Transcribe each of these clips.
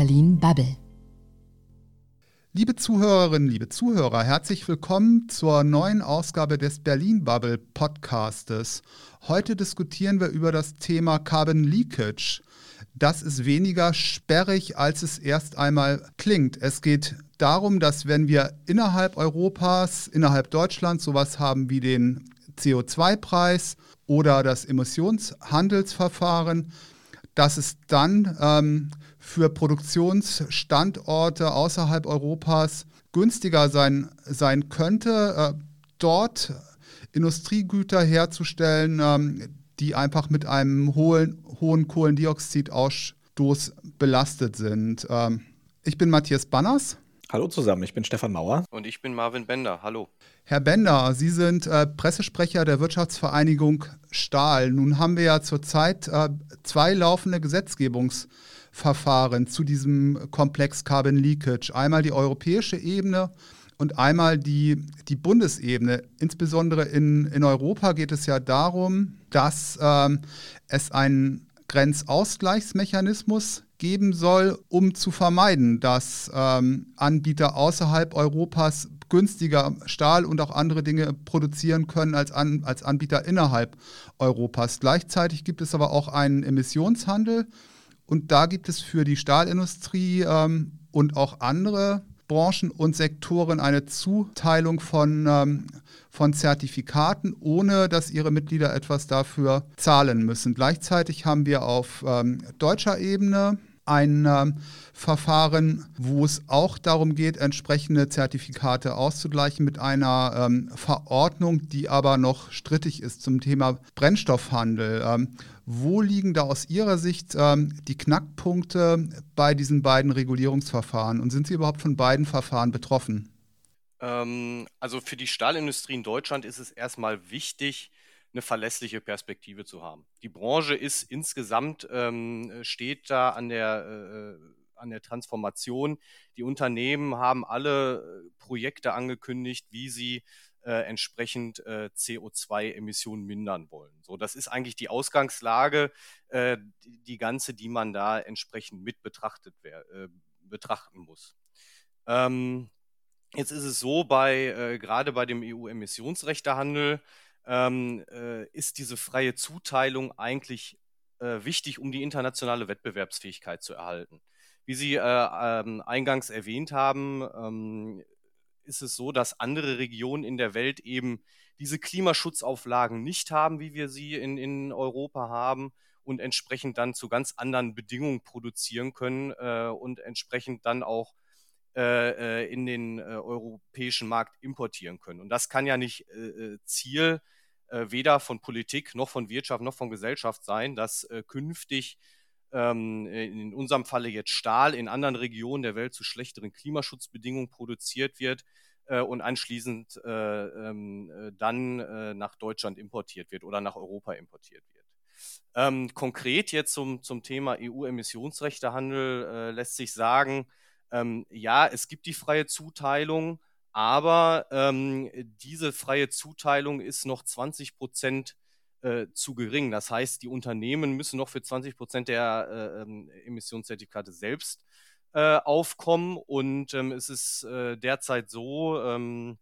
Berlin Bubble. Liebe Zuhörerinnen, liebe Zuhörer, herzlich willkommen zur neuen Ausgabe des Berlin Bubble Podcastes. Heute diskutieren wir über das Thema Carbon Leakage. Das ist weniger sperrig, als es erst einmal klingt. Es geht darum, dass wenn wir innerhalb Europas, innerhalb Deutschlands sowas haben wie den CO2-Preis oder das Emissionshandelsverfahren, dass es dann ähm, für Produktionsstandorte außerhalb Europas günstiger sein, sein könnte, äh, dort Industriegüter herzustellen, ähm, die einfach mit einem hohen, hohen Kohlendioxidausstoß belastet sind. Ähm, ich bin Matthias Banners. Hallo zusammen, ich bin Stefan Mauer. Und ich bin Marvin Bender. Hallo. Herr Bender, Sie sind äh, Pressesprecher der Wirtschaftsvereinigung Stahl. Nun haben wir ja zurzeit äh, zwei laufende Gesetzgebungs- Verfahren zu diesem Komplex Carbon Leakage. Einmal die europäische Ebene und einmal die, die Bundesebene. Insbesondere in, in Europa geht es ja darum, dass ähm, es einen Grenzausgleichsmechanismus geben soll, um zu vermeiden, dass ähm, Anbieter außerhalb Europas günstiger Stahl und auch andere Dinge produzieren können als, an, als Anbieter innerhalb Europas. Gleichzeitig gibt es aber auch einen Emissionshandel und da gibt es für die Stahlindustrie ähm, und auch andere Branchen und Sektoren eine Zuteilung von, ähm, von Zertifikaten, ohne dass ihre Mitglieder etwas dafür zahlen müssen. Gleichzeitig haben wir auf ähm, deutscher Ebene ein ähm, Verfahren, wo es auch darum geht, entsprechende Zertifikate auszugleichen mit einer ähm, Verordnung, die aber noch strittig ist zum Thema Brennstoffhandel. Ähm, wo liegen da aus Ihrer Sicht ähm, die Knackpunkte bei diesen beiden Regulierungsverfahren und sind Sie überhaupt von beiden Verfahren betroffen? Ähm, also für die Stahlindustrie in Deutschland ist es erstmal wichtig, eine verlässliche Perspektive zu haben. Die Branche ist insgesamt, ähm, steht da an der, äh, an der Transformation. Die Unternehmen haben alle äh, Projekte angekündigt, wie sie äh, entsprechend äh, CO2-Emissionen mindern wollen. So, das ist eigentlich die Ausgangslage, äh, die, die, ganze, die man da entsprechend mit betrachtet äh, betrachten muss. Ähm, jetzt ist es so, bei äh, gerade bei dem EU-Emissionsrechtehandel ähm, äh, ist diese freie Zuteilung eigentlich wichtig, um die internationale Wettbewerbsfähigkeit zu erhalten. Wie Sie äh, ähm, eingangs erwähnt haben, ähm, ist es so, dass andere Regionen in der Welt eben diese Klimaschutzauflagen nicht haben, wie wir sie in, in Europa haben und entsprechend dann zu ganz anderen Bedingungen produzieren können äh, und entsprechend dann auch äh, äh in den äh, europäischen Markt importieren können. Und das kann ja nicht äh, äh Ziel weder von Politik noch von Wirtschaft noch von Gesellschaft sein, dass künftig ähm, in unserem Falle jetzt Stahl in anderen Regionen der Welt zu schlechteren Klimaschutzbedingungen produziert wird äh, und anschließend äh, ähm, äh, dann äh, nach Deutschland importiert wird oder nach Europa importiert wird. Ähm, konkret jetzt zum, zum Thema EU-Emissionsrechtehandel äh, lässt sich sagen, ähm, ja, es gibt die freie Zuteilung, aber ähm, diese freie Zuteilung ist noch 20 Prozent äh, zu gering. Das heißt, die Unternehmen müssen noch für 20 Prozent der äh, ähm, Emissionszertifikate selbst äh, aufkommen. Und ähm, es ist äh, derzeit so, ähm,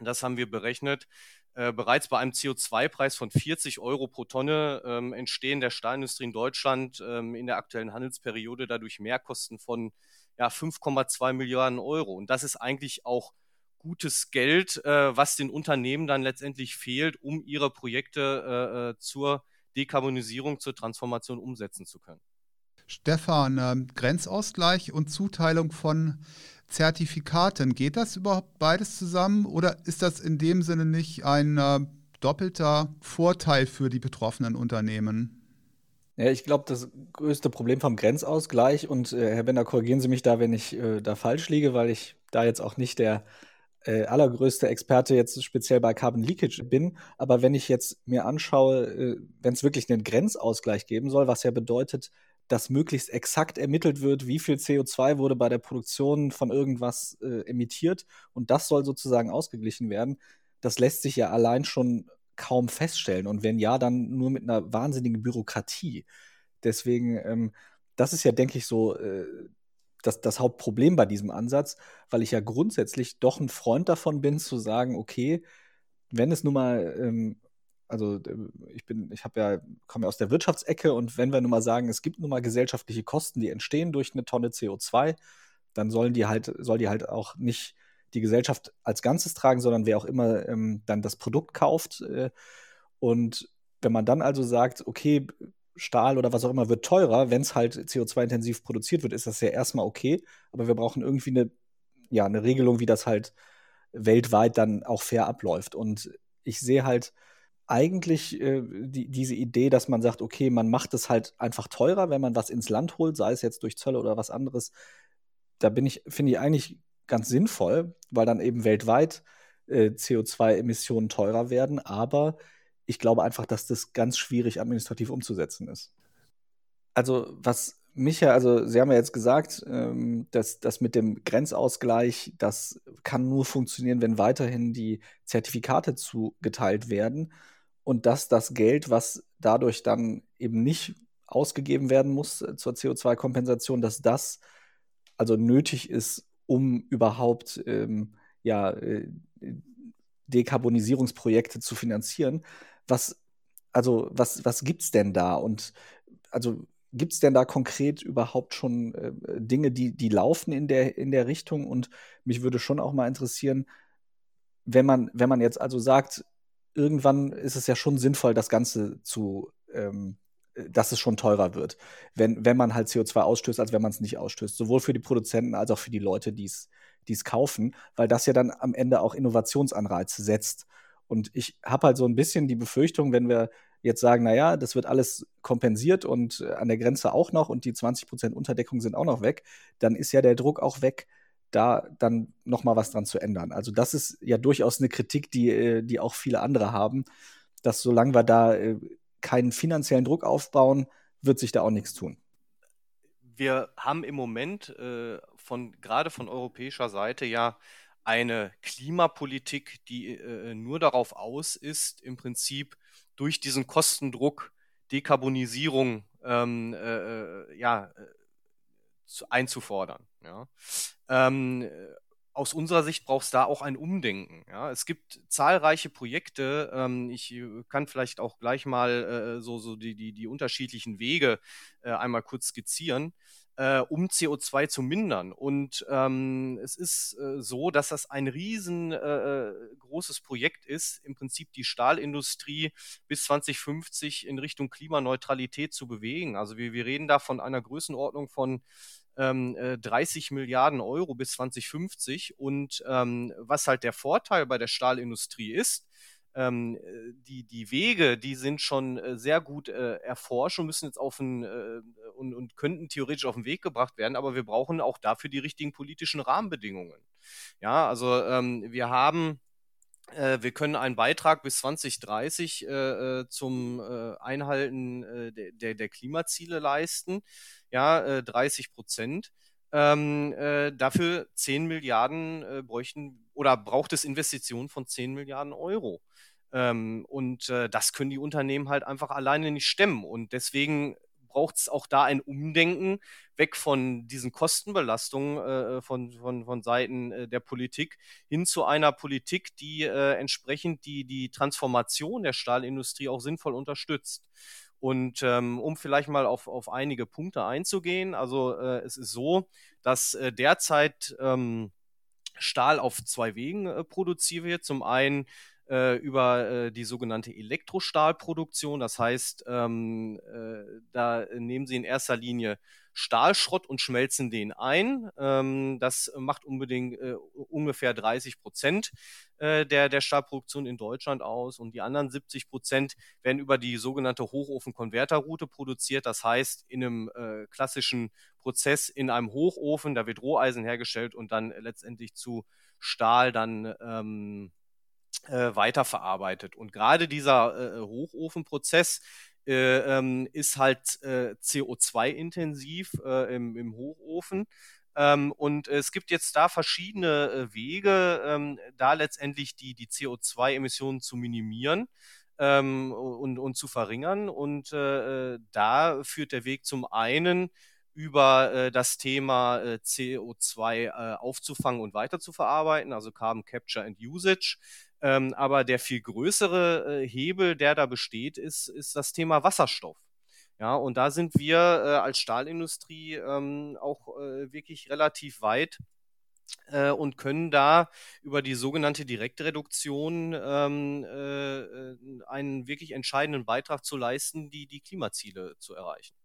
das haben wir berechnet, äh, bereits bei einem CO2-Preis von 40 Euro pro Tonne ähm, entstehen der Stahlindustrie in Deutschland in der aktuellen Handelsperiode dadurch Mehrkosten von ja, 5,2 Milliarden Euro. Und das ist eigentlich auch gutes Geld, äh, was den Unternehmen dann letztendlich fehlt, um ihre Projekte äh, äh, zur Dekarbonisierung, zur Transformation umsetzen zu können. Stefan, äh, Grenzausgleich und Zuteilung von Zertifikaten, geht das überhaupt beides zusammen oder ist das in dem Sinne nicht ein äh, doppelter Vorteil für die betroffenen Unternehmen? Ja, ich glaube, das größte Problem vom Grenzausgleich, und äh, Herr Bender, korrigieren Sie mich da, wenn ich äh, da falsch liege, weil ich da jetzt auch nicht der äh, allergrößte Experte jetzt speziell bei Carbon Leakage bin. Aber wenn ich jetzt mir anschaue, äh, wenn es wirklich einen Grenzausgleich geben soll, was ja bedeutet, dass möglichst exakt ermittelt wird, wie viel CO2 wurde bei der Produktion von irgendwas äh, emittiert und das soll sozusagen ausgeglichen werden, das lässt sich ja allein schon kaum feststellen. Und wenn ja, dann nur mit einer wahnsinnigen Bürokratie. Deswegen, ähm, das ist ja, denke ich, so äh, das, das Hauptproblem bei diesem Ansatz, weil ich ja grundsätzlich doch ein Freund davon bin, zu sagen, okay, wenn es nun mal, ähm, also äh, ich bin, ich habe ja, komme ja aus der Wirtschaftsecke und wenn wir nun mal sagen, es gibt nun mal gesellschaftliche Kosten, die entstehen durch eine Tonne CO2, dann sollen die halt, soll die halt auch nicht die Gesellschaft als Ganzes tragen, sondern wer auch immer ähm, dann das Produkt kauft. Äh, und wenn man dann also sagt, okay, Stahl oder was auch immer wird teurer, wenn es halt CO2-intensiv produziert wird, ist das ja erstmal okay. Aber wir brauchen irgendwie eine, ja, eine Regelung, wie das halt weltweit dann auch fair abläuft. Und ich sehe halt eigentlich äh, die, diese Idee, dass man sagt, okay, man macht es halt einfach teurer, wenn man was ins Land holt, sei es jetzt durch Zölle oder was anderes. Da bin ich, finde ich eigentlich ganz sinnvoll, weil dann eben weltweit äh, CO2-Emissionen teurer werden. Aber ich glaube einfach, dass das ganz schwierig administrativ umzusetzen ist. Also, was mich ja, also Sie haben ja jetzt gesagt, ähm, dass das mit dem Grenzausgleich, das kann nur funktionieren, wenn weiterhin die Zertifikate zugeteilt werden und dass das Geld, was dadurch dann eben nicht ausgegeben werden muss äh, zur CO2-Kompensation, dass das also nötig ist, um überhaupt ähm, ja, äh, Dekarbonisierungsprojekte zu finanzieren was, also was, was gibt's denn da? Und also gibt es denn da konkret überhaupt schon äh, Dinge, die, die laufen in der, in der Richtung? Und mich würde schon auch mal interessieren, wenn man, wenn man jetzt also sagt, irgendwann ist es ja schon sinnvoll, das Ganze zu, ähm, dass es schon teurer wird, wenn, wenn man halt CO2 ausstößt, als wenn man es nicht ausstößt. Sowohl für die Produzenten als auch für die Leute, die es kaufen, weil das ja dann am Ende auch Innovationsanreize setzt. Und ich habe halt so ein bisschen die Befürchtung, wenn wir jetzt sagen, naja, das wird alles kompensiert und äh, an der Grenze auch noch und die 20% Unterdeckung sind auch noch weg, dann ist ja der Druck auch weg, da dann noch mal was dran zu ändern. Also das ist ja durchaus eine Kritik, die, äh, die auch viele andere haben, dass solange wir da äh, keinen finanziellen Druck aufbauen, wird sich da auch nichts tun. Wir haben im Moment äh, von gerade von europäischer Seite ja eine Klimapolitik, die äh, nur darauf aus ist, im Prinzip durch diesen Kostendruck Dekarbonisierung ähm, äh, äh ja, äh, zu, einzufordern. Ja. Ähm, aus unserer Sicht braucht es da auch ein Umdenken. Ja. Es gibt zahlreiche Projekte. Ähm, ich äh, kann vielleicht auch gleich mal äh, so, so die, die, die unterschiedlichen Wege äh, einmal kurz skizzieren äh, um CO2 zu mindern. Und ähm, es ist äh, so, dass das ein riesengroßes äh, Projekt ist, im Prinzip die Stahlindustrie bis 2050 in Richtung Klimaneutralität zu bewegen. Also wir, wir reden da von einer Größenordnung von 30 ähm, äh, Milliarden Euro bis 2050. Und ähm, was halt der Vorteil bei der Stahlindustrie ist, ähm, äh, die, die Wege, die sind schon äh, sehr gut äh, erforscht und müssen jetzt auf ein, äh, und, und könnten theoretisch auf den Weg gebracht werden, aber wir brauchen auch dafür die richtigen politischen Rahmenbedingungen. Ja, also ähm, wir haben wir können einen Beitrag bis 2030 äh, zum Einhalten der, der Klimaziele leisten, ja, 30 Prozent. Ähm, äh, dafür 10 Milliarden äh, bräuchten oder braucht es Investitionen von 10 Milliarden Euro. Ähm, und äh, das können die Unternehmen halt einfach alleine nicht stemmen. Und deswegen braucht es auch da ein Umdenken weg von diesen Kostenbelastungen äh, von, von, von Seiten äh, der Politik hin zu einer Politik, die äh, entsprechend die, die Transformation der Stahlindustrie auch sinnvoll unterstützt. Und ähm, um vielleicht mal auf, auf einige Punkte einzugehen, also äh, es ist so, dass äh, derzeit ähm, Stahl auf zwei Wegen äh, produziert wird. Zum einen äh, über äh, die sogenannte Elektrostahlproduktion. Das heißt, ähm, äh, da nehmen sie in erster Linie Stahlschrott und schmelzen den ein. Ähm, das macht unbedingt äh, ungefähr 30 Prozent äh, der, der Stahlproduktion in Deutschland aus und die anderen 70 Prozent werden über die sogenannte Hochofen-Konverterroute produziert. Das heißt, in einem äh, klassischen Prozess in einem Hochofen, da wird Roheisen hergestellt und dann letztendlich zu Stahl dann ähm, äh, weiterverarbeitet. Und gerade dieser äh, Hochofenprozess äh, ähm, ist halt äh, CO2-intensiv äh, im, im, Hochofen. Ähm, und es gibt jetzt da verschiedene äh, Wege, ähm, da letztendlich die, die CO2-Emissionen zu minimieren. Ähm, und, und zu verringern. Und da führt der Weg zum einen über äh, das Thema äh, CO2 äh, aufzufangen und weiter zu verarbeiten, also Carbon Capture and Usage. Ähm, aber der viel größere äh, Hebel, der da besteht, ist, ist das Thema Wasserstoff. Ja, und da sind wir äh, als Stahlindustrie ähm, auch äh, wirklich relativ weit äh, und können da über die sogenannte Direktreduktion ähm, äh, einen wirklich entscheidenden Beitrag zu leisten, die, die Klimaziele zu erreichen.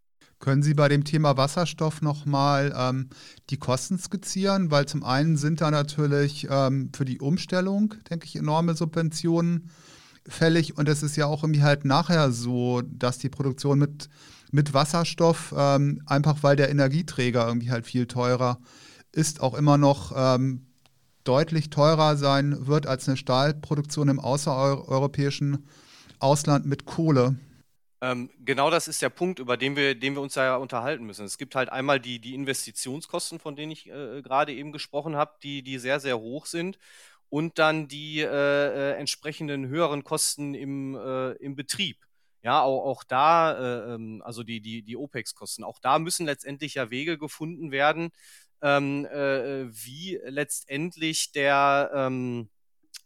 Können Sie bei dem Thema Wasserstoff nochmal ähm, die Kosten skizzieren? Weil zum einen sind da natürlich ähm, für die Umstellung, denke ich, enorme Subventionen fällig. Und es ist ja auch irgendwie halt nachher so, dass die Produktion mit, mit Wasserstoff, ähm, einfach weil der Energieträger irgendwie halt viel teurer ist, auch immer noch ähm, deutlich teurer sein wird als eine Stahlproduktion im außereuropäischen Ausland mit Kohle. Ähm, genau das ist der Punkt, über den wir, den wir uns ja unterhalten müssen. Es gibt halt einmal die, die Investitionskosten, von denen ich äh, gerade eben gesprochen habe, die, die sehr, sehr hoch sind. Und dann die äh, äh, entsprechenden höheren Kosten im, äh, im Betrieb. Ja, auch, auch da, äh, ähm, also die, die, die OPEX-Kosten, auch da müssen letztendlich ja Wege gefunden werden, ähm, äh, wie letztendlich der, ähm,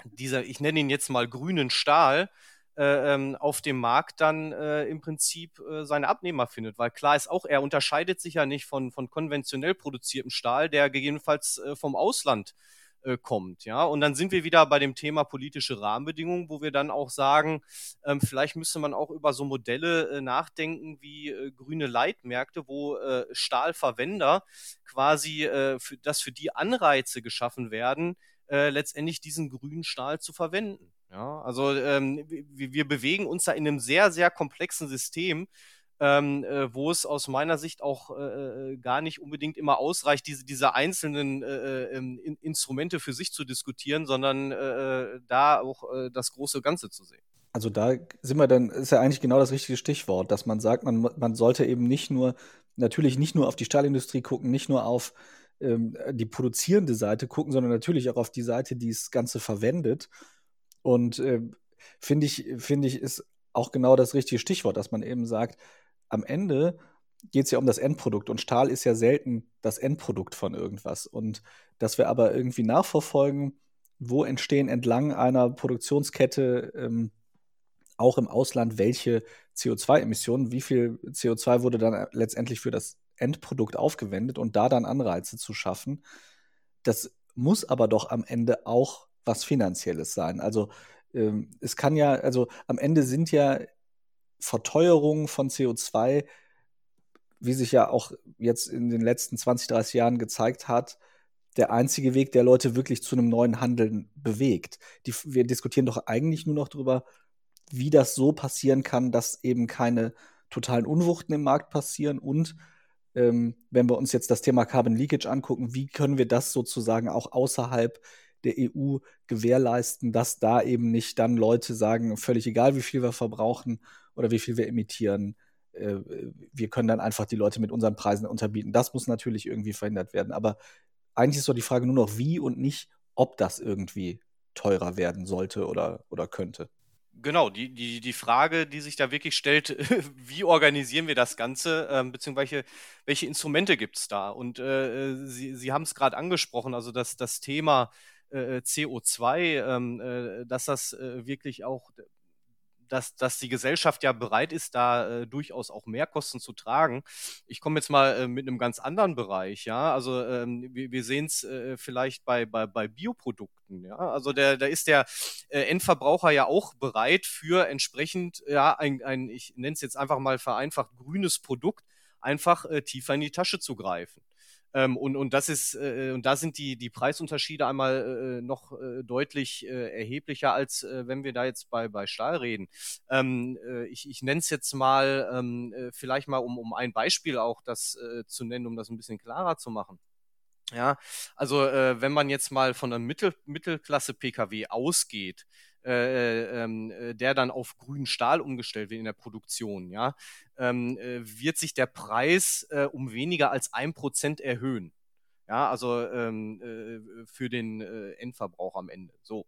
dieser, ich nenne ihn jetzt mal grünen Stahl, äh, ähm, auf dem Markt dann äh, im Prinzip äh, seine Abnehmer findet. Weil klar ist auch, er unterscheidet sich ja nicht von, von konventionell produziertem Stahl, der gegebenenfalls äh, vom Ausland äh, kommt. Ja, und dann sind wir wieder bei dem Thema politische Rahmenbedingungen, wo wir dann auch sagen, ähm, vielleicht müsste man auch über so Modelle äh, nachdenken wie äh, grüne Leitmärkte, wo äh, Stahlverwender quasi, für, dass für die Anreize geschaffen werden, letztendlich diesen grünen Stahl zu verwenden. Ja, also ähm, wir, wir bewegen uns da in einem sehr, sehr komplexen System, ähm, äh, wo es aus meiner Sicht auch äh, äh gar nicht unbedingt immer ausreicht, diese, diese einzelnen äh, äh ähm, in, Instrumente für sich zu diskutieren, sondern äh, da auch das große Ganze zu sehen. Also da sind wir dann, ist ja eigentlich genau das richtige Stichwort, dass man sagt, man, man sollte eben nicht nur, natürlich nicht nur auf die Stahlindustrie gucken, nicht nur auf ähm, die produzierende Seite gucken, sondern natürlich auch auf die Seite, die das Ganze verwendet. Und äh, finde ich, finde ich, ist auch genau das richtige Stichwort, dass man eben sagt, am Ende geht es ja um das Endprodukt und Stahl ist ja selten das Endprodukt von irgendwas. Und dass wir aber irgendwie nachverfolgen, wo entstehen entlang einer Produktionskette ähm, auch im Ausland welche CO2-Emissionen, wie viel CO2 wurde dann letztendlich für das Endprodukt aufgewendet und da dann Anreize zu schaffen. Das muss aber doch am Ende auch was Finanzielles sein. Also ähm, es kann ja, also am Ende sind ja Verteuerungen von CO2, wie sich ja auch jetzt in den letzten 20, 30 Jahren gezeigt hat, der einzige Weg, der Leute wirklich zu einem neuen Handeln bewegt. Die, wir diskutieren doch eigentlich nur noch darüber, wie das so passieren kann, dass eben keine totalen Unwuchten im Markt passieren und ähm, wenn wir uns jetzt das Thema Carbon Leakage angucken, wie können wir das sozusagen auch außerhalb der EU gewährleisten, dass da eben nicht dann Leute sagen, völlig egal, wie viel wir verbrauchen oder wie viel wir emittieren, äh, wir können dann einfach die Leute mit unseren Preisen unterbieten. Das muss natürlich irgendwie verhindert werden. Aber eigentlich ist doch die Frage nur noch, wie und nicht, ob das irgendwie teurer werden sollte oder, oder könnte. Genau, die, die, die Frage, die sich da wirklich stellt, wie organisieren wir das Ganze, ähm, beziehungsweise welche Instrumente gibt es da? Und äh, äh Sie, Sie haben es gerade angesprochen, also das, das Thema äh, äh CO2, ähm, äh, dass das äh, wirklich auch dass, dass die Gesellschaft ja bereit ist, da durchaus auch Mehrkosten zu tragen. Ich komme jetzt mal mit einem ganz anderen Bereich, ja. Also ähm, wir, wir sehen es vielleicht bei, bei, bei Bioprodukten, ja. Also der, da ist der Endverbraucher ja auch bereit für entsprechend, ja, ein, ein ich nenne es jetzt einfach mal vereinfacht, grünes Produkt einfach äh, tiefer in die Tasche zu greifen. Ähm, und, und das ist, äh, und da sind die, die Preisunterschiede einmal äh, noch äh, deutlich äh, erheblicher, als äh, wenn wir da jetzt bei, bei Stahl reden. Ähm, äh, ich ich nenne es jetzt mal ähm, vielleicht mal, um, um ein Beispiel auch das zu nennen, um das ein bisschen klarer zu machen. Ja, also wenn man jetzt mal von einem Mittel, Mittelklasse-Pkw ausgeht, äh, ähm, äh, der dann auf grünen Stahl umgestellt wird in der Produktion, ja, ähm, äh, wird sich der Preis äh, um weniger als ein Prozent erhöhen. Ja, also ähm, äh, für den äh, Endverbrauch am Ende. So.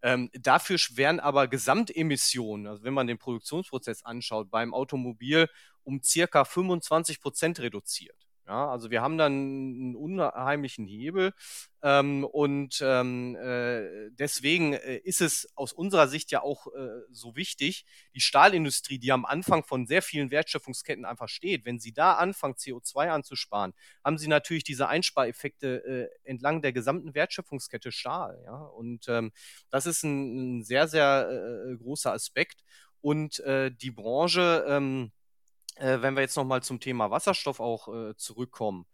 Ähm, dafür werden aber Gesamtemissionen, also wenn man den Produktionsprozess anschaut, beim Automobil um circa 25 Prozent reduziert. Ja, also wir haben dann einen unheimlichen Hebel ähm, und ähm, äh, deswegen äh, ist es aus unserer Sicht ja auch äh, so wichtig, die Stahlindustrie, die am Anfang von sehr vielen Wertschöpfungsketten einfach steht, wenn sie da anfangen, CO2 anzusparen, haben sie natürlich diese Einspareffekte äh, entlang der gesamten Wertschöpfungskette Stahl. Ja? Und ähm, das ist ein, ein sehr, sehr äh, großer Aspekt. Und die Branche, ähm, äh, wenn wir jetzt nochmal zum Thema Wasserstoff auch äh, zurückkommen,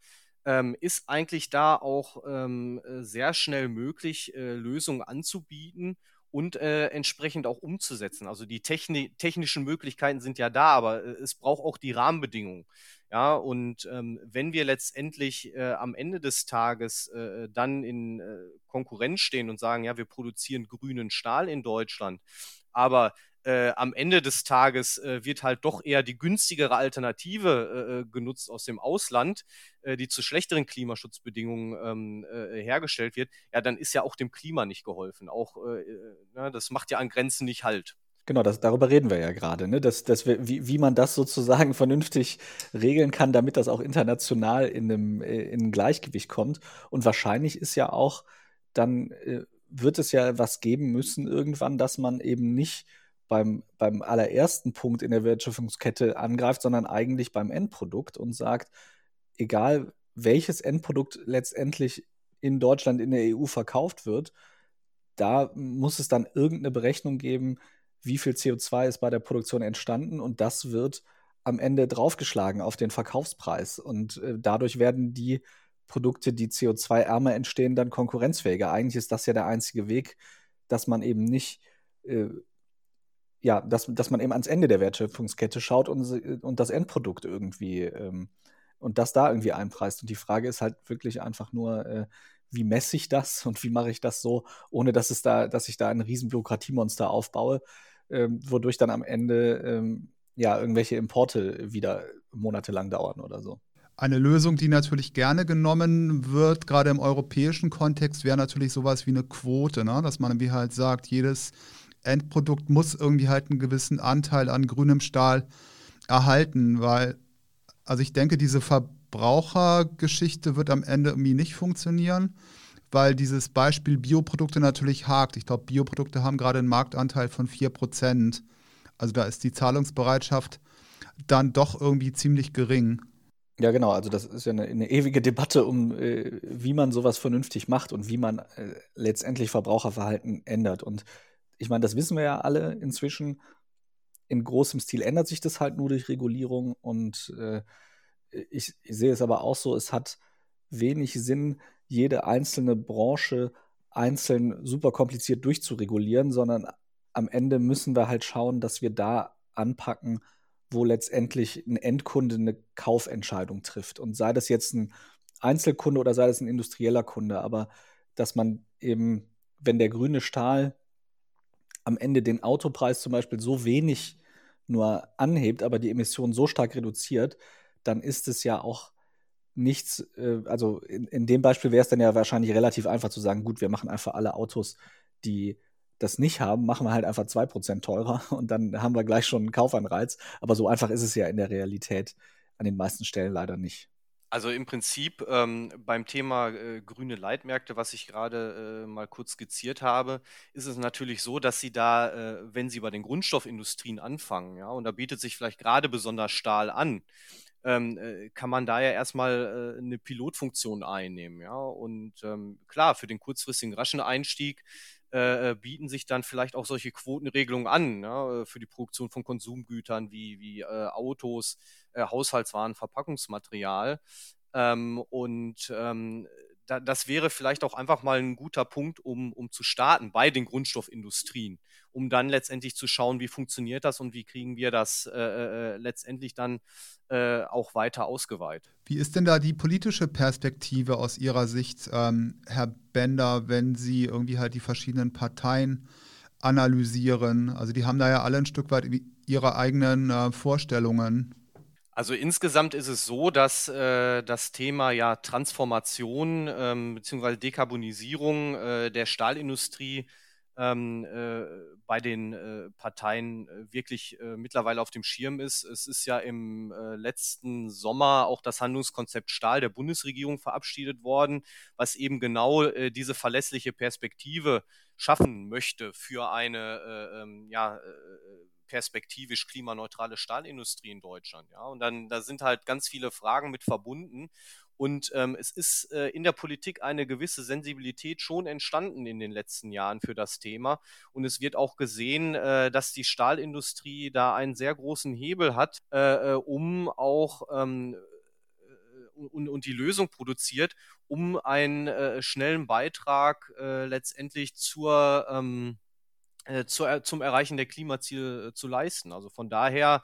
ähm, ist eigentlich da auch ähm, äh, sehr schnell möglich, äh, Lösungen anzubieten und äh, entsprechend auch umzusetzen. Also die Techni technischen Möglichkeiten sind ja da, aber äh, es braucht auch die Rahmenbedingungen. Ja, und ähm, wenn wir letztendlich am Ende des Tages dann in Konkurrenz stehen und sagen, ja, wir produzieren grünen Stahl in Deutschland, aber äh, am Ende des Tages äh, wird halt doch eher die günstigere Alternative äh, äh genutzt aus dem Ausland, äh, die zu schlechteren Klimaschutzbedingungen ähm, äh, hergestellt wird, ja, dann ist ja auch dem Klima nicht geholfen. Auch na, ne, das macht ja an Grenzen nicht halt. Genau, das, darüber reden wir ja gerade, ne? dass, dass wir, wie, wie man das sozusagen vernünftig regeln kann, damit das auch international in einem, in ein Gleichgewicht kommt. Und wahrscheinlich ist ja auch, dann wird es ja was geben müssen irgendwann, dass man eben nicht beim, beim allerersten Punkt in der Wertschöpfungskette angreift, sondern eigentlich beim Endprodukt und sagt, egal welches Endprodukt letztendlich in Deutschland, in der EU verkauft wird, da muss es dann irgendeine Berechnung geben, wie viel CO2 ist bei der Produktion entstanden und das wird am Ende draufgeschlagen auf den Verkaufspreis. Und äh, dadurch werden die Produkte, die CO2-ärmer entstehen, dann konkurrenzfähiger. Eigentlich ist das ja der einzige Weg, dass man eben nicht äh, ja, dass, dass man eben ans Ende der Wertschöpfungskette schaut und, und das Endprodukt irgendwie ähm, und das da irgendwie einpreist. Und die Frage ist halt wirklich einfach nur, äh, wie messe ich das und wie mache ich das so, ohne dass es da, dass ich da ein riesen Bürokratiemonster aufbaue, ähm, wodurch dann am Ende ähm, ja irgendwelche Importe wieder monatelang dauern oder so. Eine Lösung, die natürlich gerne genommen wird, gerade im europäischen Kontext, wäre natürlich sowas wie eine Quote, ne? dass man wie halt sagt, jedes Endprodukt muss irgendwie halt einen gewissen Anteil an grünem Stahl erhalten, weil, also ich denke, diese Verbrauchergeschichte wird am Ende irgendwie nicht funktionieren, weil dieses Beispiel Bioprodukte natürlich hakt. Ich glaube, Bioprodukte haben gerade einen Marktanteil von 4%. Also da ist die Zahlungsbereitschaft dann doch irgendwie ziemlich gering. Ja, genau. Also das ist ja eine, eine ewige Debatte um, äh, wie man sowas vernünftig macht und wie man äh, letztendlich Verbraucherverhalten ändert. Und ich meine, das wissen wir ja alle inzwischen. In großem Stil ändert sich das halt nur durch Regulierung und äh, ich, ich, sehe es aber auch so, es hat wenig Sinn, jede einzelne Branche einzeln super kompliziert durchzuregulieren, sondern am Ende müssen wir halt schauen, dass wir da anpacken, wo letztendlich ein Endkunde eine Kaufentscheidung trifft. Und sei das jetzt ein Einzelkunde oder sei das ein industrieller Kunde, aber dass man eben, wenn der grüne Stahl am Ende den Autopreis zum Beispiel so wenig nur anhebt, aber die Emissionen so stark reduziert, dann ist es ja auch nichts, äh, also in, in dem Beispiel wäre es dann ja wahrscheinlich relativ einfach zu sagen, gut, wir machen einfach alle Autos, die das nicht haben, machen wir halt einfach 2% teurer und dann haben wir gleich schon einen Kaufanreiz. Aber so einfach ist es ja in der Realität an den meisten Stellen leider nicht. Also im Prinzip ähm, beim Thema äh, grüne Leitmärkte, was ich gerade äh, mal kurz skizziert habe, ist es natürlich so, dass Sie da, äh, wenn Sie bei den Grundstoffindustrien anfangen, ja, und da bietet sich vielleicht gerade besonders Stahl an, ähm, äh, kann man da ja erstmal äh, eine Pilotfunktion einnehmen, ja. Und ähm, klar, für den kurzfristigen raschen Einstieg äh, bieten sich dann vielleicht auch solche Quotenregelungen an, ja, für die Produktion von Konsumgütern wie, wie Autos, äh, Haushaltswaren, Verpackungsmaterial. Ähm, und ähm, da, das wäre vielleicht auch einfach mal ein guter Punkt, um, um zu starten bei den Grundstoffindustrien, um dann letztendlich zu schauen, wie funktioniert das und wie kriegen wir das äh, äh, letztendlich dann äh, auch weiter ausgeweitet. Wie ist denn da die politische Perspektive aus Ihrer Sicht, ähm, Herr Bender, wenn Sie irgendwie halt die verschiedenen Parteien analysieren? Also die haben da ja alle ein Stück weit ihre eigenen äh, Vorstellungen. Also insgesamt ist es so, dass äh, das Thema ja Transformation ähm, bzw. Dekarbonisierung äh, der Stahlindustrie ähm, äh, bei den äh, Parteien äh, wirklich äh, mittlerweile auf dem Schirm ist. Es ist ja im äh, letzten Sommer auch das Handlungskonzept Stahl der Bundesregierung verabschiedet worden, was eben genau äh, diese verlässliche Perspektive schaffen möchte für eine ähm, ja, perspektivisch klimaneutrale Stahlindustrie in Deutschland. Ja? Und dann da sind halt ganz viele Fragen mit verbunden. Und ähm, es ist äh, in der Politik eine gewisse Sensibilität schon entstanden in den letzten Jahren für das Thema. Und es wird auch gesehen, äh, dass die Stahlindustrie da einen sehr großen Hebel hat, äh, äh um auch ähm, äh, und, und, die Lösung produziert, um einen äh, schnellen Beitrag letztendlich zur ähm, zu, zum Erreichen der Klimaziele zu leisten. Also von daher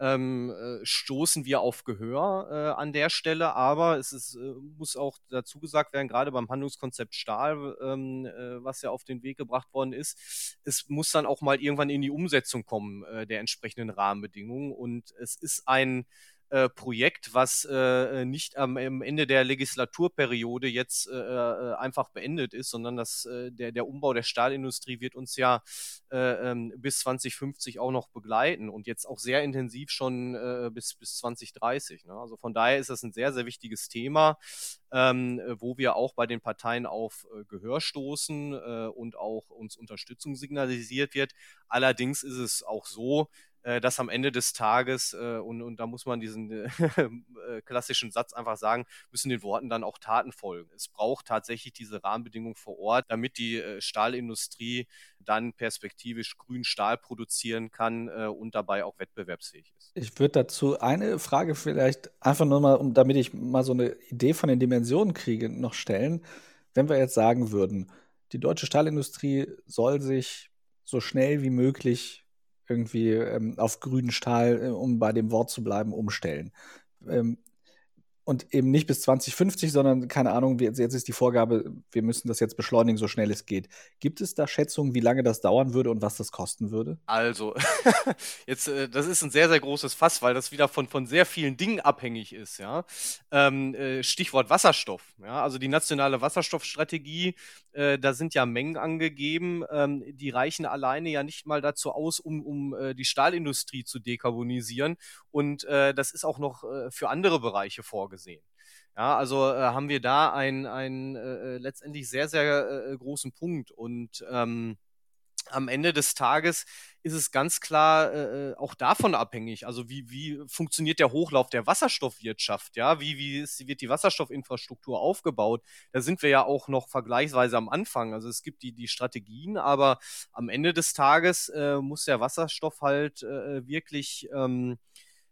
ähm, äh, stoßen wir auf Gehör äh, an der Stelle, aber es ist, äh, muss auch dazu gesagt werden, gerade beim Handlungskonzept Stahl, ähm, äh, was ja auf den Weg gebracht worden ist, es muss dann auch mal irgendwann in die Umsetzung kommen äh, der entsprechenden Rahmenbedingungen. Und es ist ein äh, Projekt, was äh, nicht am, am, Ende der Legislaturperiode jetzt äh, äh einfach beendet ist, sondern das, äh, der, der Umbau der Stahlindustrie wird uns ja ähm, bis 2050 auch noch begleiten und jetzt auch sehr intensiv schon bis, bis 2030. Ne? Also von daher ist das ein sehr, sehr wichtiges Thema, ähm, wo wir auch bei den Parteien auf Gehör stoßen und auch uns Unterstützung signalisiert wird. Allerdings ist es auch so, äh, dass am Ende des Tages, äh, und, und da muss man diesen äh, klassischen Satz einfach sagen, müssen den Worten dann auch Taten folgen. Es braucht tatsächlich diese Rahmenbedingungen vor Ort, damit die Stahlindustrie dann perspektivisch grünen Stahl produzieren kann und dabei auch wettbewerbsfähig ist. Ich würde dazu eine Frage vielleicht einfach nur mal, um, damit ich mal so eine Idee von den Dimensionen kriege, noch stellen. Wenn wir jetzt sagen würden, die deutsche Stahlindustrie soll sich so schnell wie möglich irgendwie ähm, auf grünen Stahl, äh, um bei dem Wort zu bleiben, umstellen. Ähm, und eben nicht bis 2050, sondern keine Ahnung, jetzt, ist die Vorgabe, wir müssen das jetzt beschleunigen, so schnell es geht. Gibt es da Schätzungen, wie lange das dauern würde und was das kosten würde? Also, jetzt, äh, das ist ein sehr, sehr großes Fass, weil das wieder von, von sehr vielen Dingen abhängig ist, ja. Ähm, äh, Stichwort Wasserstoff, ja. Also die nationale Wasserstoffstrategie, äh, da sind ja Mengen angegeben, ähm, die reichen alleine ja nicht mal dazu aus, um, um die Stahlindustrie zu dekarbonisieren. Und das ist auch noch für andere Bereiche vorgesehen gesehen. Ja, also äh, haben wir da einen, äh, äh, letztendlich sehr, sehr äh, großen Punkt. Und ähm, am Ende des Tages ist es ganz klar äh, äh, auch davon abhängig. Also wie, wie funktioniert der Hochlauf der Wasserstoffwirtschaft? Ja, wie, wie ist, wird die Wasserstoffinfrastruktur aufgebaut? Da sind wir ja auch noch vergleichsweise am Anfang. Also es gibt die, die Strategien, aber am Ende des Tages äh, muss der Wasserstoff halt äh, wirklich, ähm,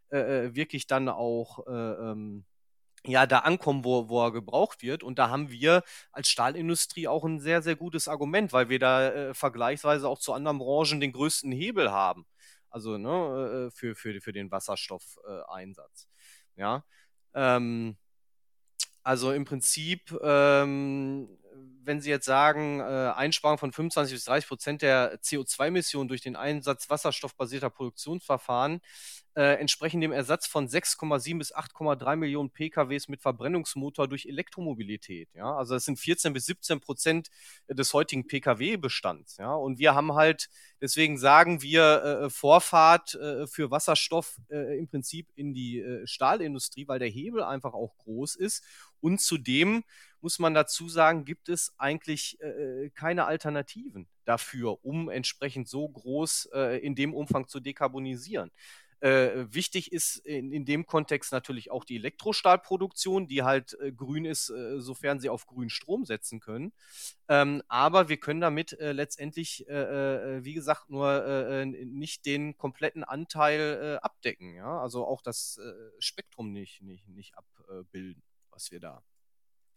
äh, wirklich dann auch äh, ähm, ja da ankommen, wo, wo er gebraucht wird. Und da haben wir als Stahlindustrie auch ein sehr, sehr gutes Argument, weil wir da äh, vergleichsweise auch zu anderen Branchen den größten Hebel haben. Also ne, äh, für, für, für den Wasserstoffeinsatz. Äh, ja. Ähm, also im Prinzip, ähm, wenn Sie jetzt sagen, äh, Einsparung von 25 bis 30 Prozent der CO2-Emissionen durch den Einsatz wasserstoffbasierter Produktionsverfahren, äh, entsprechen dem Ersatz von 6,7 bis 8,3 Millionen PKWs mit Verbrennungsmotor durch Elektromobilität. Ja? Also das sind 14 bis 17 Prozent des heutigen PKW-Bestands. Ja? Und wir haben halt, deswegen sagen wir äh, Vorfahrt äh, für Wasserstoff äh, im Prinzip in die äh, Stahlindustrie, weil der Hebel einfach auch groß ist. Und zudem muss man dazu sagen, gibt es eigentlich äh, keine Alternativen dafür, um entsprechend so groß in dem Umfang zu dekarbonisieren. Äh, wichtig ist in, in, dem Kontext natürlich auch die Elektrostahlproduktion, die halt äh, grün ist, äh, sofern sie auf grünen Strom setzen können. Ähm, aber wir können damit äh, letztendlich, äh, äh, wie gesagt, nur nicht den kompletten Anteil abdecken. Ja? Also auch das Spektrum nicht, nicht, nicht abbilden, was wir da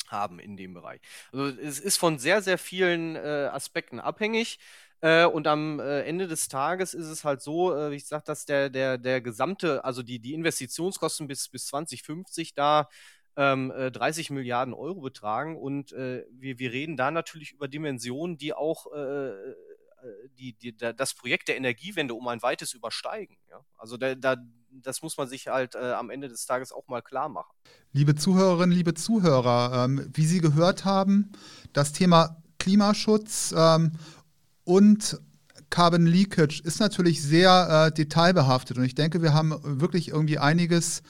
haben in dem Bereich. Also es ist von sehr, sehr vielen Aspekten abhängig. Äh, und am äh, Ende des Tages ist es halt so, äh, wie ich sage, dass der, der, der gesamte, also die, die Investitionskosten bis, bis 2050 da ähm, 30 äh, Milliarden Euro betragen. Und äh, wir, wir reden da natürlich über Dimensionen, die auch äh, die, die, das Projekt der Energiewende um ein weites übersteigen. Ja? Also da, da, das muss man sich halt äh, am Ende des Tages auch mal klar machen. Liebe Zuhörerinnen, liebe Zuhörer, ähm, wie Sie gehört haben, das Thema Klimaschutz ähm, und Carbon Leakage ist natürlich sehr äh, detailbehaftet und ich denke, wir haben wirklich irgendwie einiges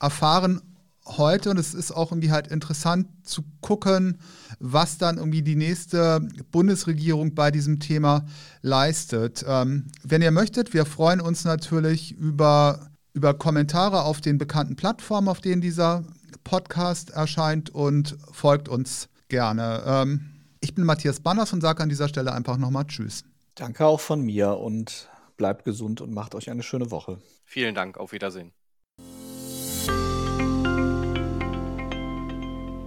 erfahren heute und es ist auch irgendwie halt interessant zu gucken, was dann irgendwie die nächste Bundesregierung bei diesem Thema leistet. Ähm, wenn ihr möchtet, wir freuen uns natürlich über, über Kommentare auf den bekannten Plattformen, auf denen dieser Podcast erscheint und folgt uns gerne. Ähm, ich bin Matthias Banners und sage an dieser Stelle einfach nochmal Tschüss. Danke auch von mir und bleibt gesund und macht euch eine schöne Woche. Vielen Dank, auf Wiedersehen.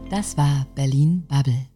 Das war Berlin Bubble.